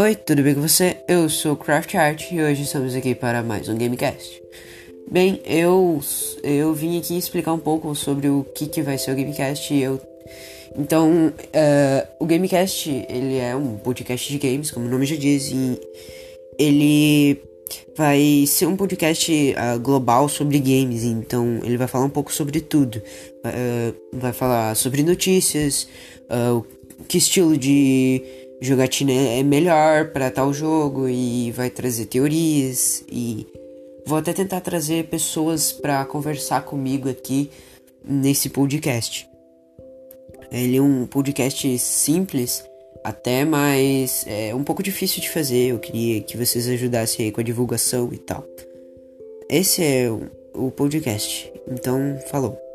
Oi, tudo bem com você? Eu sou Craft Art e hoje estamos aqui para mais um Gamecast. Bem, eu eu vim aqui explicar um pouco sobre o que, que vai ser o Gamecast. Eu, então, uh, o Gamecast ele é um podcast de games, como o nome já diz, e ele vai ser um podcast uh, global sobre games. Então, ele vai falar um pouco sobre tudo. Uh, vai falar sobre notícias, que estilo de jogatina é melhor para tal jogo e vai trazer teorias e vou até tentar trazer pessoas para conversar comigo aqui nesse podcast. Ele é um podcast simples, até mas é um pouco difícil de fazer. Eu queria que vocês ajudassem aí com a divulgação e tal. Esse é o podcast. Então, falou.